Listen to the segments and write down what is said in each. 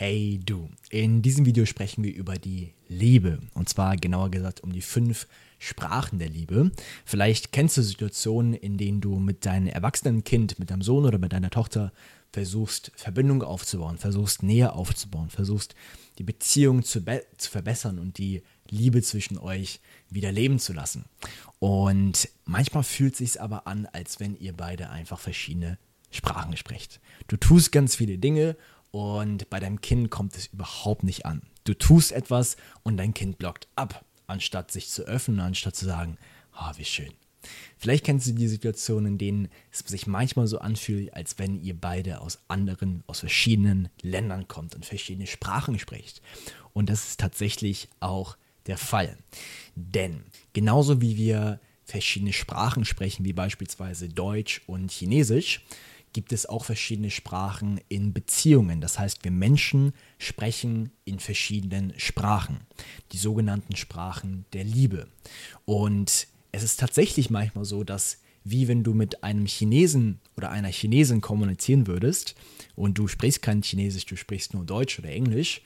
Hey du, in diesem Video sprechen wir über die Liebe und zwar genauer gesagt um die fünf Sprachen der Liebe. Vielleicht kennst du Situationen, in denen du mit deinem erwachsenen Kind, mit deinem Sohn oder mit deiner Tochter versuchst, Verbindung aufzubauen, versuchst, Nähe aufzubauen, versuchst, die Beziehung zu, zu verbessern und die Liebe zwischen euch wieder leben zu lassen. Und manchmal fühlt es sich aber an, als wenn ihr beide einfach verschiedene Sprachen sprecht. Du tust ganz viele Dinge und bei deinem Kind kommt es überhaupt nicht an. Du tust etwas und dein Kind blockt ab, anstatt sich zu öffnen, anstatt zu sagen, ah, wie schön. Vielleicht kennst du die Situation, in denen es sich manchmal so anfühlt, als wenn ihr beide aus anderen, aus verschiedenen Ländern kommt und verschiedene Sprachen spricht. Und das ist tatsächlich auch der Fall. Denn genauso wie wir verschiedene Sprachen sprechen, wie beispielsweise Deutsch und Chinesisch, gibt es auch verschiedene Sprachen in Beziehungen. Das heißt, wir Menschen sprechen in verschiedenen Sprachen, die sogenannten Sprachen der Liebe. Und es ist tatsächlich manchmal so, dass wie wenn du mit einem Chinesen oder einer Chinesin kommunizieren würdest und du sprichst kein Chinesisch, du sprichst nur Deutsch oder Englisch.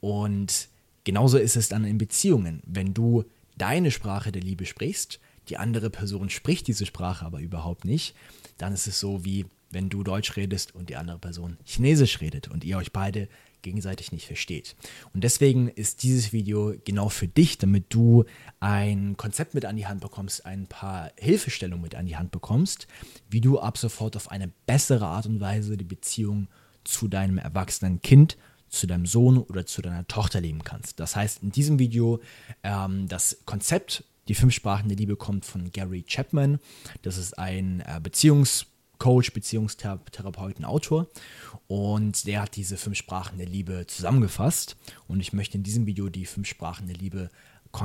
Und genauso ist es dann in Beziehungen. Wenn du deine Sprache der Liebe sprichst, die andere Person spricht diese Sprache aber überhaupt nicht, dann ist es so wie wenn du Deutsch redest und die andere Person Chinesisch redet und ihr euch beide gegenseitig nicht versteht. Und deswegen ist dieses Video genau für dich, damit du ein Konzept mit an die Hand bekommst, ein paar Hilfestellungen mit an die Hand bekommst, wie du ab sofort auf eine bessere Art und Weise die Beziehung zu deinem erwachsenen Kind, zu deinem Sohn oder zu deiner Tochter leben kannst. Das heißt, in diesem Video ähm, das Konzept, die fünf Sprachen der Liebe kommt von Gary Chapman. Das ist ein äh, Beziehungs- Coach, Beziehungstherapeuten, Autor. Und der hat diese fünf Sprachen der Liebe zusammengefasst. Und ich möchte in diesem Video die fünf Sprachen der Liebe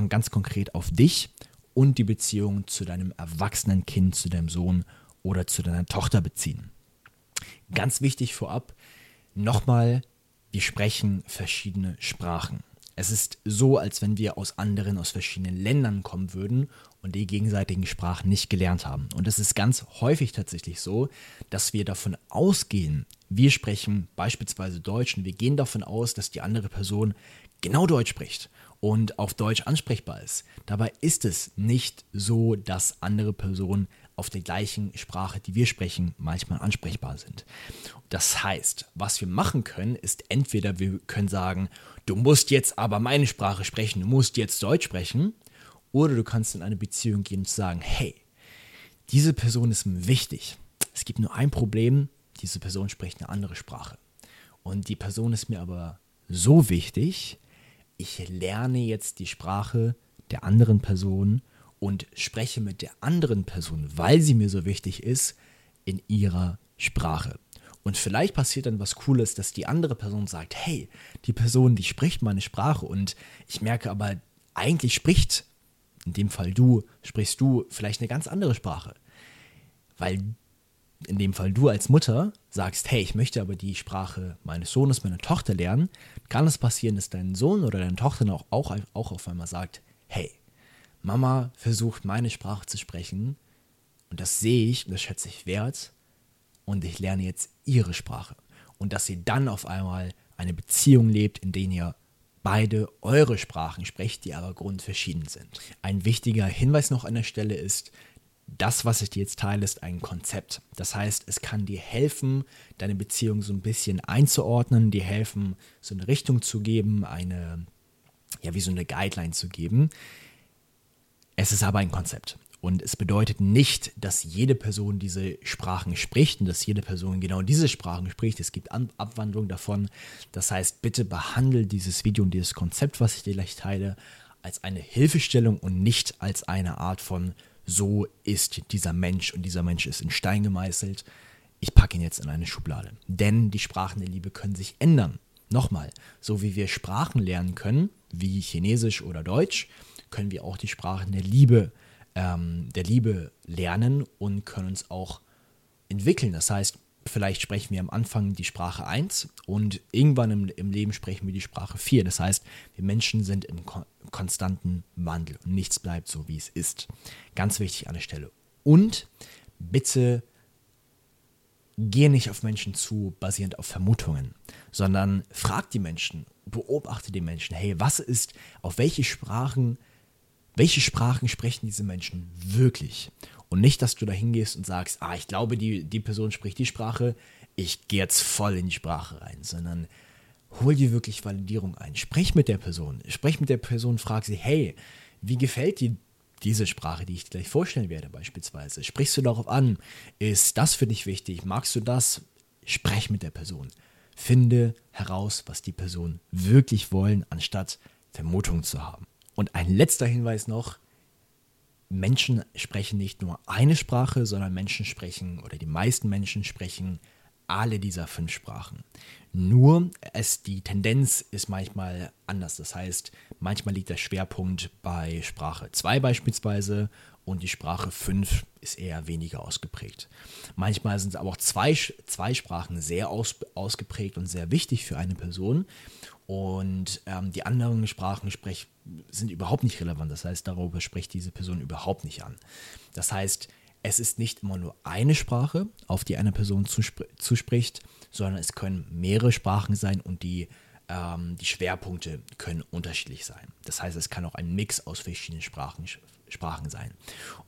ganz konkret auf dich und die Beziehung zu deinem erwachsenen Kind, zu deinem Sohn oder zu deiner Tochter beziehen. Ganz wichtig vorab, nochmal, wir sprechen verschiedene Sprachen. Es ist so, als wenn wir aus anderen, aus verschiedenen Ländern kommen würden und die gegenseitigen Sprachen nicht gelernt haben. Und es ist ganz häufig tatsächlich so, dass wir davon ausgehen, wir sprechen beispielsweise Deutsch und wir gehen davon aus, dass die andere Person genau Deutsch spricht und auf Deutsch ansprechbar ist. Dabei ist es nicht so, dass andere Personen auf der gleichen Sprache, die wir sprechen, manchmal ansprechbar sind. Das heißt, was wir machen können, ist entweder wir können sagen, du musst jetzt aber meine Sprache sprechen, du musst jetzt Deutsch sprechen, oder du kannst in eine Beziehung gehen und sagen, hey, diese Person ist mir wichtig. Es gibt nur ein Problem, diese Person spricht eine andere Sprache. Und die Person ist mir aber so wichtig, ich lerne jetzt die Sprache der anderen Person und spreche mit der anderen Person, weil sie mir so wichtig ist, in ihrer Sprache. Und vielleicht passiert dann was Cooles, dass die andere Person sagt, hey, die Person, die spricht meine Sprache und ich merke aber, eigentlich spricht, in dem Fall du, sprichst du vielleicht eine ganz andere Sprache. Weil in dem Fall du als Mutter sagst, hey, ich möchte aber die Sprache meines Sohnes, meiner Tochter lernen, kann es passieren, dass dein Sohn oder deine Tochter auch, auch, auch auf einmal sagt, hey, Mama versucht meine Sprache zu sprechen und das sehe ich und das schätze ich wert und ich lerne jetzt ihre Sprache. Und dass sie dann auf einmal eine Beziehung lebt, in der ihr beide eure Sprachen sprecht, die aber grundverschieden sind. Ein wichtiger Hinweis noch an der Stelle ist, das, was ich dir jetzt teile, ist ein Konzept. Das heißt, es kann dir helfen, deine Beziehung so ein bisschen einzuordnen, dir helfen, so eine Richtung zu geben, eine, ja, wie so eine Guideline zu geben. Es ist aber ein Konzept. Und es bedeutet nicht, dass jede Person diese Sprachen spricht und dass jede Person genau diese Sprachen spricht. Es gibt An Abwandlungen davon. Das heißt, bitte behandle dieses Video und dieses Konzept, was ich dir gleich teile, als eine Hilfestellung und nicht als eine Art von so ist dieser Mensch und dieser Mensch ist in Stein gemeißelt. Ich packe ihn jetzt in eine Schublade. Denn die Sprachen der Liebe können sich ändern. Nochmal, so wie wir Sprachen lernen können, wie Chinesisch oder Deutsch, können wir auch die Sprachen der Liebe, ähm, der Liebe lernen und können uns auch entwickeln. Das heißt, vielleicht sprechen wir am Anfang die Sprache 1 und irgendwann im, im Leben sprechen wir die Sprache 4. Das heißt, wir Menschen sind im kon konstanten Wandel und nichts bleibt so, wie es ist. Ganz wichtig an der Stelle. Und bitte Gehe nicht auf Menschen zu, basierend auf Vermutungen, sondern frag die Menschen, beobachte die Menschen. Hey, was ist, auf welche Sprachen, welche Sprachen sprechen diese Menschen wirklich? Und nicht, dass du da hingehst und sagst, ah, ich glaube, die, die Person spricht die Sprache, ich gehe jetzt voll in die Sprache rein, sondern hol dir wirklich Validierung ein. Sprech mit der Person. Sprech mit der Person, frag sie, hey, wie gefällt dir diese Sprache, die ich dir gleich vorstellen werde, beispielsweise? Sprichst du darauf an? Ist das für dich wichtig? Magst du das? Sprech mit der Person. Finde heraus, was die Person wirklich wollen, anstatt Vermutungen zu haben. Und ein letzter Hinweis noch: Menschen sprechen nicht nur eine Sprache, sondern Menschen sprechen oder die meisten Menschen sprechen alle dieser fünf Sprachen. Nur es, die Tendenz ist manchmal anders. Das heißt, manchmal liegt der Schwerpunkt bei Sprache 2 beispielsweise und die Sprache 5 ist eher weniger ausgeprägt. Manchmal sind aber auch zwei, zwei Sprachen sehr aus, ausgeprägt und sehr wichtig für eine Person und ähm, die anderen Sprachen sprech, sind überhaupt nicht relevant. Das heißt, darüber spricht diese Person überhaupt nicht an. Das heißt, es ist nicht immer nur eine Sprache, auf die eine Person zuspr zuspricht, sondern es können mehrere Sprachen sein und die, ähm, die Schwerpunkte können unterschiedlich sein. Das heißt, es kann auch ein Mix aus verschiedenen Sprachen, Sprachen sein.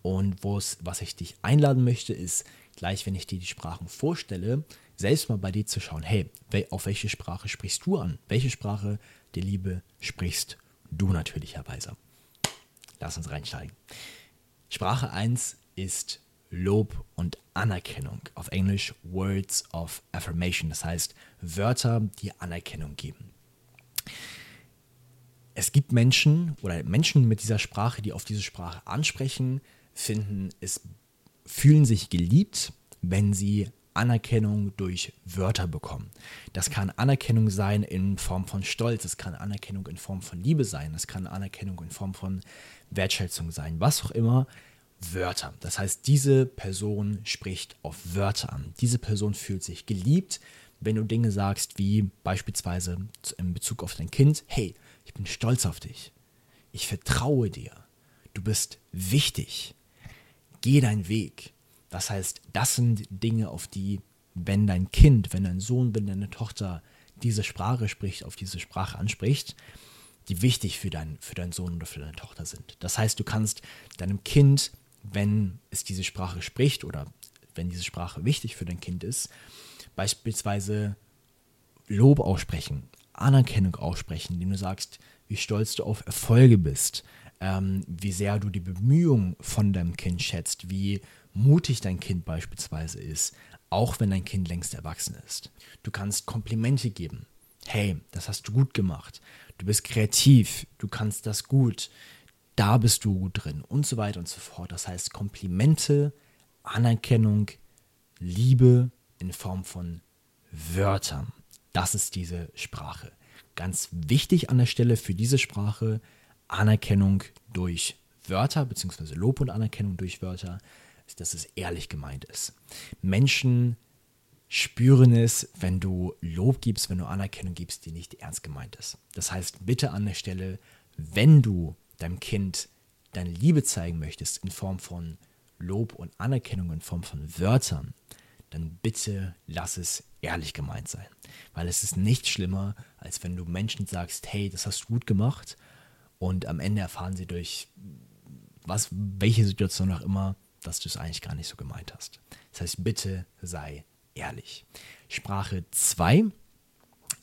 Und was ich dich einladen möchte, ist, gleich wenn ich dir die Sprachen vorstelle, selbst mal bei dir zu schauen, hey, auf welche Sprache sprichst du an? Welche Sprache der Liebe sprichst du natürlicherweise? Lass uns reinsteigen. Sprache 1 ist Lob und Anerkennung. Auf Englisch Words of Affirmation, das heißt Wörter, die Anerkennung geben. Es gibt Menschen oder Menschen mit dieser Sprache, die auf diese Sprache ansprechen, finden es, fühlen sich geliebt, wenn sie Anerkennung durch Wörter bekommen. Das kann Anerkennung sein in Form von Stolz, es kann Anerkennung in Form von Liebe sein, es kann Anerkennung in Form von Wertschätzung sein, was auch immer. Wörter. Das heißt, diese Person spricht auf Wörter an. Diese Person fühlt sich geliebt, wenn du Dinge sagst wie beispielsweise in Bezug auf dein Kind, hey, ich bin stolz auf dich. Ich vertraue dir. Du bist wichtig. Geh deinen Weg. Das heißt, das sind Dinge, auf die, wenn dein Kind, wenn dein Sohn, wenn deine Tochter diese Sprache spricht, auf diese Sprache anspricht, die wichtig für, dein, für deinen Sohn oder für deine Tochter sind. Das heißt, du kannst deinem Kind wenn es diese Sprache spricht oder wenn diese Sprache wichtig für dein Kind ist, beispielsweise Lob aussprechen, Anerkennung aussprechen, indem du sagst, wie stolz du auf Erfolge bist, ähm, wie sehr du die Bemühungen von deinem Kind schätzt, wie mutig dein Kind beispielsweise ist, auch wenn dein Kind längst erwachsen ist. Du kannst Komplimente geben. Hey, das hast du gut gemacht. Du bist kreativ, du kannst das gut da bist du gut drin und so weiter und so fort. Das heißt Komplimente, Anerkennung, Liebe in Form von Wörtern. Das ist diese Sprache. Ganz wichtig an der Stelle für diese Sprache, Anerkennung durch Wörter, beziehungsweise Lob und Anerkennung durch Wörter, dass es ehrlich gemeint ist. Menschen spüren es, wenn du Lob gibst, wenn du Anerkennung gibst, die nicht ernst gemeint ist. Das heißt, bitte an der Stelle, wenn du deinem Kind deine Liebe zeigen möchtest in Form von Lob und Anerkennung, in Form von Wörtern, dann bitte lass es ehrlich gemeint sein. Weil es ist nicht schlimmer, als wenn du Menschen sagst, hey, das hast du gut gemacht und am Ende erfahren sie durch was, welche Situation auch immer, dass du es eigentlich gar nicht so gemeint hast. Das heißt, bitte sei ehrlich. Sprache 2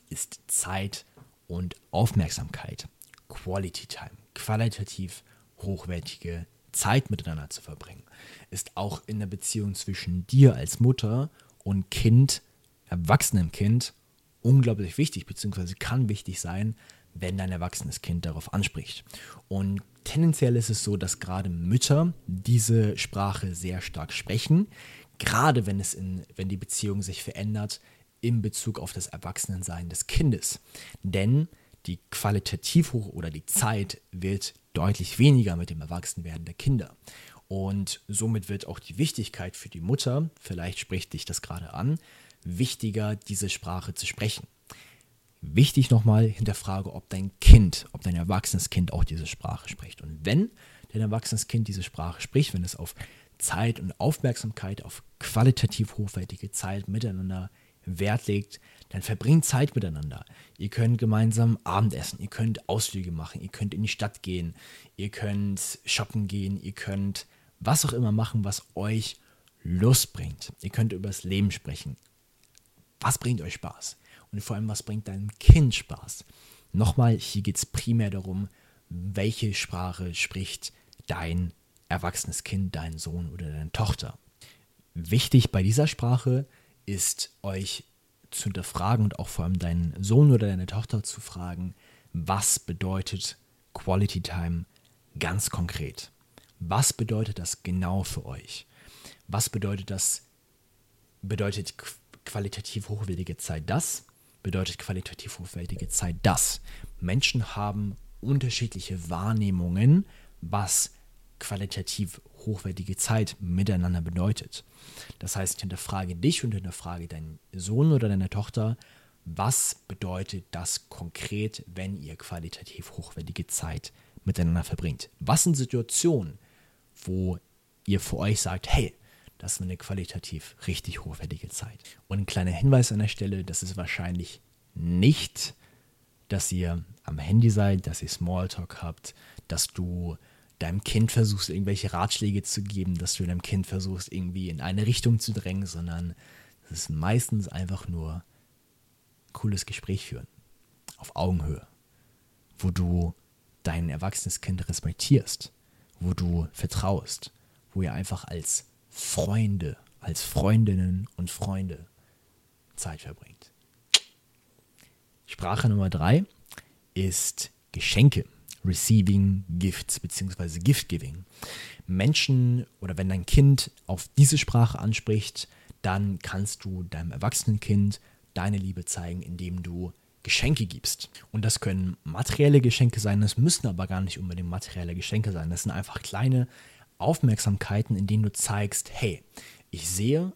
ist Zeit und Aufmerksamkeit. Quality Time qualitativ hochwertige Zeit miteinander zu verbringen, ist auch in der Beziehung zwischen dir als Mutter und Kind, erwachsenem Kind, unglaublich wichtig, beziehungsweise kann wichtig sein, wenn dein erwachsenes Kind darauf anspricht. Und tendenziell ist es so, dass gerade Mütter diese Sprache sehr stark sprechen, gerade wenn es in, wenn die Beziehung sich verändert in Bezug auf das Erwachsenensein des Kindes. Denn die qualitativ hoch oder die Zeit wird deutlich weniger mit dem Erwachsenwerden der Kinder. Und somit wird auch die Wichtigkeit für die Mutter, vielleicht spricht dich das gerade an, wichtiger, diese Sprache zu sprechen. Wichtig nochmal, hinterfrage, ob dein Kind, ob dein erwachsenes Kind auch diese Sprache spricht. Und wenn dein erwachsenes Kind diese Sprache spricht, wenn es auf Zeit und Aufmerksamkeit auf qualitativ hochwertige Zeit miteinander Wert legt, dann verbringt Zeit miteinander. Ihr könnt gemeinsam Abendessen, ihr könnt Ausflüge machen, ihr könnt in die Stadt gehen, ihr könnt shoppen gehen, ihr könnt was auch immer machen, was euch Lust bringt. Ihr könnt über das Leben sprechen. Was bringt euch Spaß? Und vor allem, was bringt deinem Kind Spaß? Nochmal, hier geht es primär darum, welche Sprache spricht dein erwachsenes Kind, dein Sohn oder deine Tochter. Wichtig bei dieser Sprache ist euch zu hinterfragen und auch vor allem deinen Sohn oder deine Tochter zu fragen, was bedeutet Quality Time ganz konkret? Was bedeutet das genau für euch? Was bedeutet das? Bedeutet qualitativ hochwertige Zeit das? Bedeutet qualitativ hochwertige Zeit das? Menschen haben unterschiedliche Wahrnehmungen, was qualitativ hochwertige Zeit miteinander bedeutet. Das heißt, hinterfrage dich und hinterfrage deinen Sohn oder deine Tochter, was bedeutet das konkret, wenn ihr qualitativ hochwertige Zeit miteinander verbringt? Was sind Situationen, wo ihr für euch sagt, hey, das ist eine qualitativ richtig hochwertige Zeit. Und ein kleiner Hinweis an der Stelle, das ist wahrscheinlich nicht, dass ihr am Handy seid, dass ihr Smalltalk habt, dass du deinem Kind versuchst, irgendwelche Ratschläge zu geben, dass du deinem Kind versuchst, irgendwie in eine Richtung zu drängen, sondern es ist meistens einfach nur ein cooles Gespräch führen. Auf Augenhöhe. Wo du dein erwachsenes Kind respektierst. Wo du vertraust. Wo ihr einfach als Freunde, als Freundinnen und Freunde Zeit verbringt. Sprache Nummer drei ist Geschenke. Receiving Gifts bzw. Gift Giving. Menschen oder wenn dein Kind auf diese Sprache anspricht, dann kannst du deinem erwachsenen Kind deine Liebe zeigen, indem du Geschenke gibst. Und das können materielle Geschenke sein, das müssen aber gar nicht unbedingt materielle Geschenke sein. Das sind einfach kleine Aufmerksamkeiten, in denen du zeigst, hey, ich sehe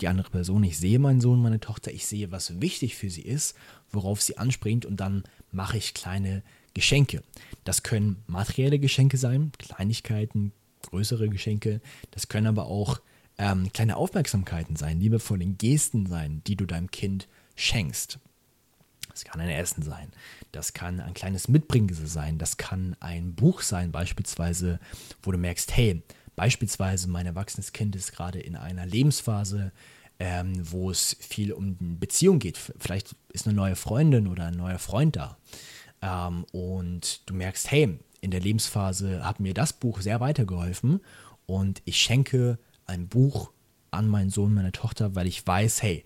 die andere Person, ich sehe meinen Sohn, meine Tochter, ich sehe, was wichtig für sie ist, worauf sie anspringt und dann mache ich kleine Geschenke. Das können materielle Geschenke sein, Kleinigkeiten, größere Geschenke. Das können aber auch ähm, kleine Aufmerksamkeiten sein, liebevolle Gesten sein, die du deinem Kind schenkst. Das kann ein Essen sein, das kann ein kleines Mitbringsel sein, das kann ein Buch sein, beispielsweise, wo du merkst, hey, beispielsweise mein erwachsenes Kind ist gerade in einer Lebensphase, ähm, wo es viel um Beziehung geht. Vielleicht ist eine neue Freundin oder ein neuer Freund da. Ähm, und du merkst, hey, in der Lebensphase hat mir das Buch sehr weitergeholfen und ich schenke ein Buch an meinen Sohn, meine Tochter, weil ich weiß, hey,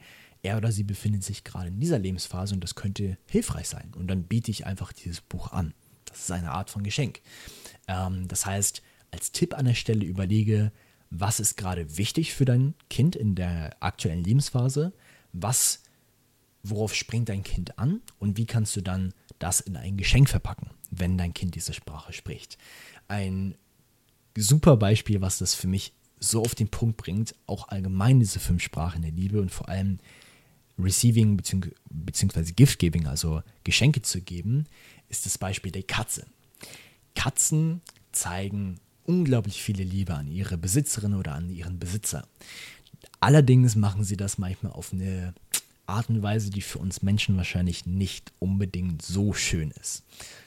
er oder sie befindet sich gerade in dieser Lebensphase und das könnte hilfreich sein. Und dann biete ich einfach dieses Buch an. Das ist eine Art von Geschenk. Ähm, das heißt, als Tipp an der Stelle überlege, was ist gerade wichtig für dein Kind in der aktuellen Lebensphase, was, worauf springt dein Kind an und wie kannst du dann das in ein Geschenk verpacken, wenn dein Kind diese Sprache spricht. Ein super Beispiel, was das für mich so auf den Punkt bringt, auch allgemein diese fünf Sprachen der Liebe und vor allem Receiving bzw. Gift-Giving, also Geschenke zu geben, ist das Beispiel der Katze. Katzen zeigen unglaublich viele Liebe an ihre Besitzerin oder an ihren Besitzer. Allerdings machen sie das manchmal auf eine Art und Weise, die für uns Menschen wahrscheinlich nicht unbedingt so schön ist.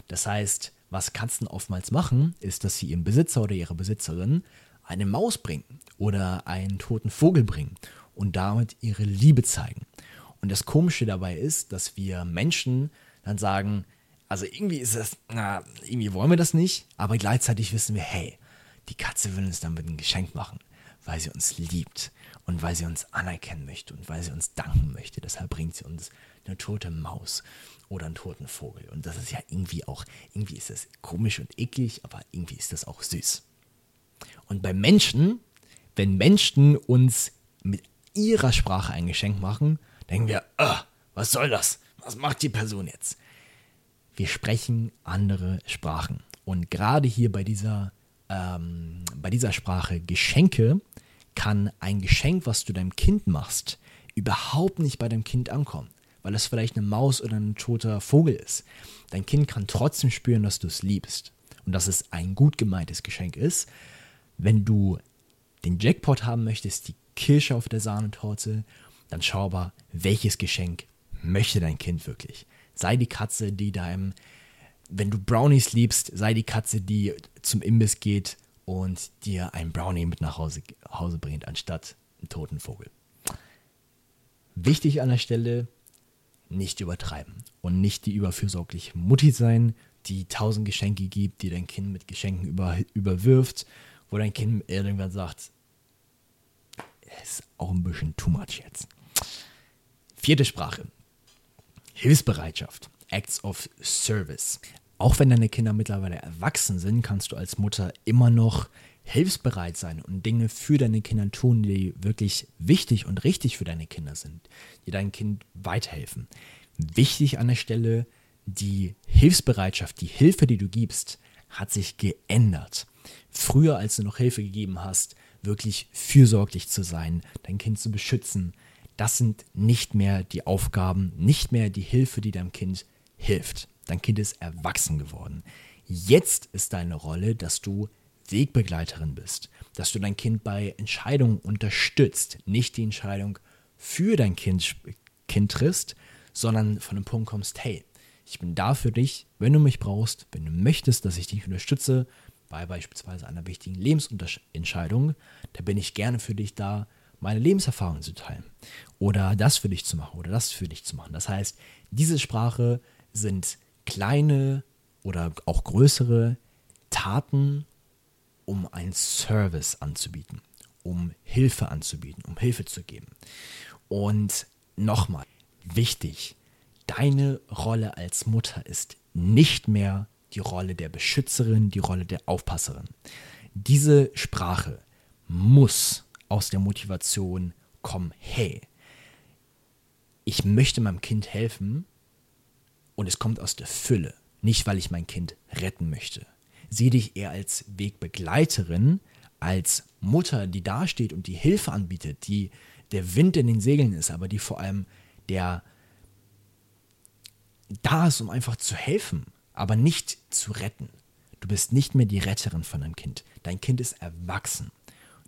Das heißt, was Katzen oftmals machen, ist, dass sie ihrem Besitzer oder ihrer Besitzerin eine Maus bringen oder einen toten Vogel bringen und damit ihre Liebe zeigen. Und das Komische dabei ist, dass wir Menschen dann sagen, also irgendwie ist das, na, irgendwie wollen wir das nicht, aber gleichzeitig wissen wir, hey, die Katze will uns damit ein Geschenk machen, weil sie uns liebt und weil sie uns anerkennen möchte und weil sie uns danken möchte. Deshalb bringt sie uns eine tote Maus oder einen toten Vogel. Und das ist ja irgendwie auch, irgendwie ist das komisch und eklig, aber irgendwie ist das auch süß. Und bei Menschen, wenn Menschen uns mit ihrer Sprache ein Geschenk machen, denken wir, ah, was soll das? Was macht die Person jetzt? Wir sprechen andere Sprachen. Und gerade hier bei dieser, ähm, bei dieser Sprache Geschenke kann ein Geschenk, was du deinem Kind machst, überhaupt nicht bei deinem Kind ankommen, weil es vielleicht eine Maus oder ein toter Vogel ist. Dein Kind kann trotzdem spüren, dass du es liebst und dass es ein gut gemeintes Geschenk ist. Wenn du den Jackpot haben möchtest, die Kirsche auf der Sahnetorte, dann schau aber, welches Geschenk möchte dein Kind wirklich. Sei die Katze, die deinem, wenn du Brownies liebst, sei die Katze, die zum Imbiss geht und dir ein Brownie mit nach Hause, Hause bringt, anstatt einen toten Vogel. Wichtig an der Stelle, nicht übertreiben und nicht die überfürsorgliche Mutti sein, die tausend Geschenke gibt, die dein Kind mit Geschenken über, überwirft, wo dein Kind irgendwann sagt, ist auch ein bisschen too much jetzt. Vierte Sprache. Hilfsbereitschaft. Acts of Service. Auch wenn deine Kinder mittlerweile erwachsen sind, kannst du als Mutter immer noch hilfsbereit sein und Dinge für deine Kinder tun, die wirklich wichtig und richtig für deine Kinder sind, die deinem Kind weiterhelfen. Wichtig an der Stelle, die Hilfsbereitschaft, die Hilfe, die du gibst, hat sich geändert. Früher, als du noch Hilfe gegeben hast, wirklich fürsorglich zu sein, dein Kind zu beschützen, das sind nicht mehr die Aufgaben, nicht mehr die Hilfe, die deinem Kind hilft. Dein Kind ist erwachsen geworden. Jetzt ist deine Rolle, dass du Wegbegleiterin bist, dass du dein Kind bei Entscheidungen unterstützt, nicht die Entscheidung für dein Kind, kind triffst, sondern von dem Punkt kommst, hey, ich bin da für dich, wenn du mich brauchst, wenn du möchtest, dass ich dich unterstütze bei beispielsweise einer wichtigen Lebensentscheidung, da bin ich gerne für dich da, meine Lebenserfahrung zu teilen oder das für dich zu machen oder das für dich zu machen. Das heißt, diese Sprache sind kleine oder auch größere Taten, um einen Service anzubieten, um Hilfe anzubieten, um Hilfe zu geben. Und nochmal, wichtig, deine Rolle als Mutter ist nicht mehr die Rolle der Beschützerin, die Rolle der Aufpasserin. Diese Sprache muss aus der Motivation kommen, hey, ich möchte meinem Kind helfen und es kommt aus der Fülle, nicht weil ich mein Kind retten möchte. Sieh dich eher als Wegbegleiterin, als Mutter, die dasteht und die Hilfe anbietet, die der Wind in den Segeln ist, aber die vor allem der da ist, um einfach zu helfen, aber nicht zu retten. Du bist nicht mehr die Retterin von deinem Kind. Dein Kind ist erwachsen.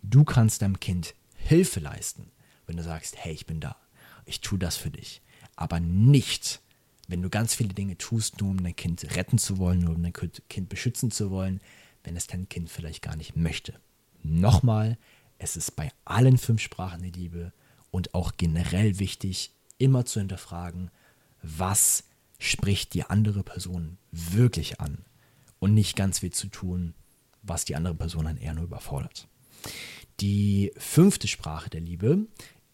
Du kannst deinem Kind Hilfe leisten, wenn du sagst, hey, ich bin da. Ich tue das für dich. Aber nicht, wenn du ganz viele Dinge tust, nur um dein Kind retten zu wollen, nur um dein Kind beschützen zu wollen, wenn es dein Kind vielleicht gar nicht möchte. Nochmal, es ist bei allen fünf Sprachen der Liebe und auch generell wichtig, immer zu hinterfragen, was spricht die andere Person wirklich an und nicht ganz viel zu tun, was die andere Person dann eher nur überfordert. Die fünfte Sprache der Liebe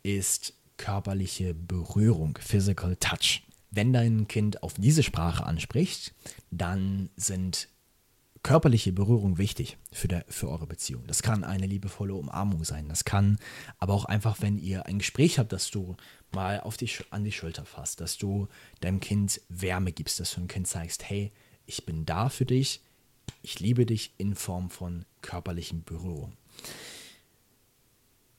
ist körperliche Berührung, Physical Touch. Wenn dein Kind auf diese Sprache anspricht, dann sind körperliche Berührung wichtig für, der, für eure Beziehung. Das kann eine liebevolle Umarmung sein. Das kann aber auch einfach, wenn ihr ein Gespräch habt, dass du mal auf die, an die Schulter fasst, dass du deinem Kind Wärme gibst, dass du dem Kind zeigst, hey, ich bin da für dich, ich liebe dich in Form von körperlichen Berührung.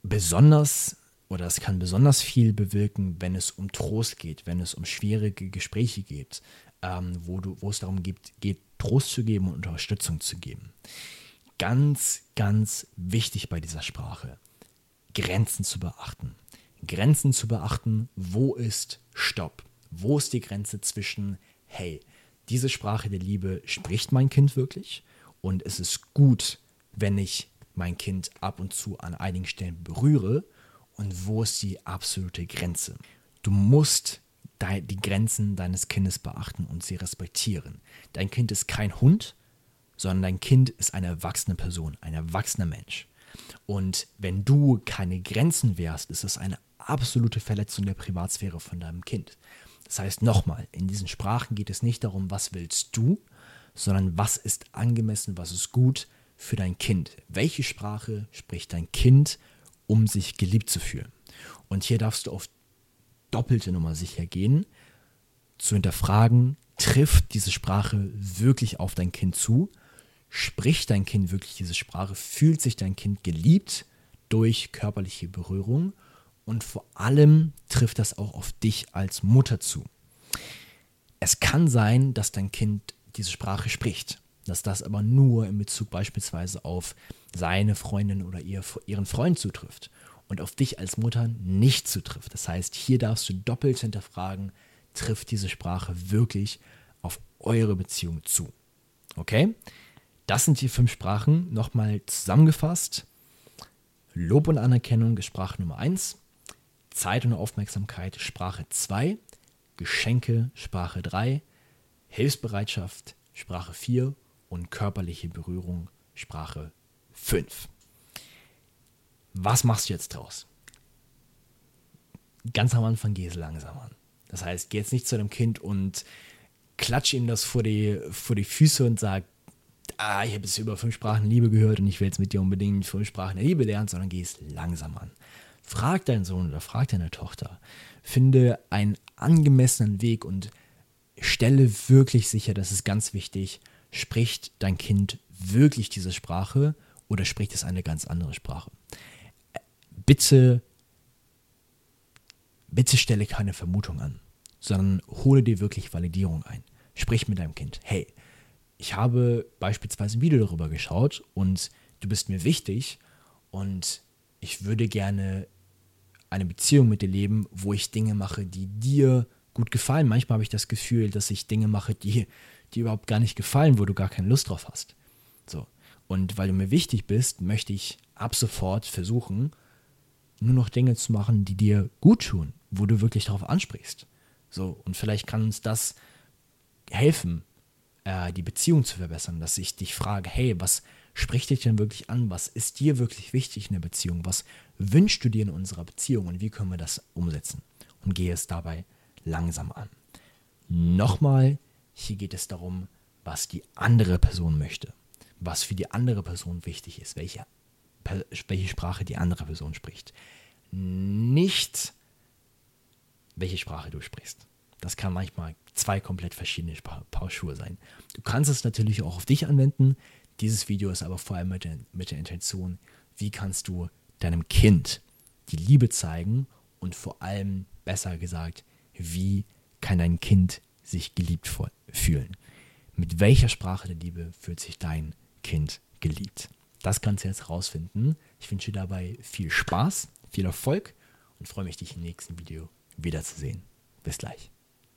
Besonders oder es kann besonders viel bewirken, wenn es um Trost geht, wenn es um schwierige Gespräche geht, ähm, wo, du, wo es darum geht, geht, Trost zu geben und Unterstützung zu geben. Ganz, ganz wichtig bei dieser Sprache, Grenzen zu beachten. Grenzen zu beachten, wo ist Stopp? Wo ist die Grenze zwischen, hey, diese Sprache der Liebe spricht mein Kind wirklich und es ist gut, wenn ich mein Kind ab und zu an einigen Stellen berühre und wo ist die absolute Grenze? Du musst die Grenzen deines Kindes beachten und sie respektieren. Dein Kind ist kein Hund, sondern dein Kind ist eine erwachsene Person, ein erwachsener Mensch. Und wenn du keine Grenzen wehrst, ist es eine absolute Verletzung der Privatsphäre von deinem Kind. Das heißt nochmal, in diesen Sprachen geht es nicht darum, was willst du, sondern was ist angemessen, was ist gut für dein Kind. Welche Sprache spricht dein Kind, um sich geliebt zu fühlen? Und hier darfst du auf doppelte Nummer sicher gehen, zu hinterfragen, trifft diese Sprache wirklich auf dein Kind zu? Spricht dein Kind wirklich diese Sprache? Fühlt sich dein Kind geliebt durch körperliche Berührung? Und vor allem trifft das auch auf dich als Mutter zu. Es kann sein, dass dein Kind diese Sprache spricht, dass das aber nur in Bezug beispielsweise auf seine Freundin oder ihr, ihren Freund zutrifft und auf dich als Mutter nicht zutrifft. Das heißt, hier darfst du doppelt hinterfragen, trifft diese Sprache wirklich auf eure Beziehung zu. Okay? Das sind die fünf Sprachen. Nochmal zusammengefasst. Lob und Anerkennung ist Sprache Nummer 1. Zeit und Aufmerksamkeit Sprache 2. Geschenke Sprache 3. Hilfsbereitschaft Sprache 4 und körperliche Berührung Sprache 5. Was machst du jetzt draus? Ganz am Anfang geh es langsam an. Das heißt, geh jetzt nicht zu deinem Kind und klatsch ihm das vor die, vor die Füße und sag, ah, ich habe jetzt über fünf Sprachen Liebe gehört und ich will jetzt mit dir unbedingt fünf Sprachen der Liebe lernen, sondern geh es langsam an. Frag deinen Sohn oder frag deine Tochter. Finde einen angemessenen Weg und stelle wirklich sicher, das ist ganz wichtig, spricht dein Kind wirklich diese Sprache oder spricht es eine ganz andere Sprache? Bitte, bitte stelle keine Vermutung an, sondern hole dir wirklich Validierung ein. Sprich mit deinem Kind. Hey, ich habe beispielsweise ein Video darüber geschaut und du bist mir wichtig und ich würde gerne eine Beziehung mit dir leben, wo ich Dinge mache, die dir gut gefallen. Manchmal habe ich das Gefühl, dass ich Dinge mache, die dir überhaupt gar nicht gefallen, wo du gar keine Lust drauf hast. So. Und weil du mir wichtig bist, möchte ich ab sofort versuchen, nur noch Dinge zu machen, die dir gut tun, wo du wirklich darauf ansprichst. So, und vielleicht kann uns das helfen, äh, die Beziehung zu verbessern, dass ich dich frage, hey, was spricht dich denn wirklich an? Was ist dir wirklich wichtig in der Beziehung? Was wünschst du dir in unserer Beziehung und wie können wir das umsetzen? Und gehe es dabei langsam an. Nochmal, hier geht es darum, was die andere Person möchte, was für die andere Person wichtig ist, welche, welche Sprache die andere Person spricht. Nicht, welche Sprache du sprichst. Das kann manchmal zwei komplett verschiedene Schuhe sein. Du kannst es natürlich auch auf dich anwenden. Dieses Video ist aber vor allem mit der, mit der Intention, wie kannst du deinem Kind die Liebe zeigen und vor allem, besser gesagt, wie kann dein Kind sich geliebt fühlen? Mit welcher Sprache der Liebe fühlt sich dein Kind geliebt? Das kannst du jetzt rausfinden. Ich wünsche dir dabei viel Spaß, viel Erfolg und freue mich, dich im nächsten Video wiederzusehen. Bis gleich.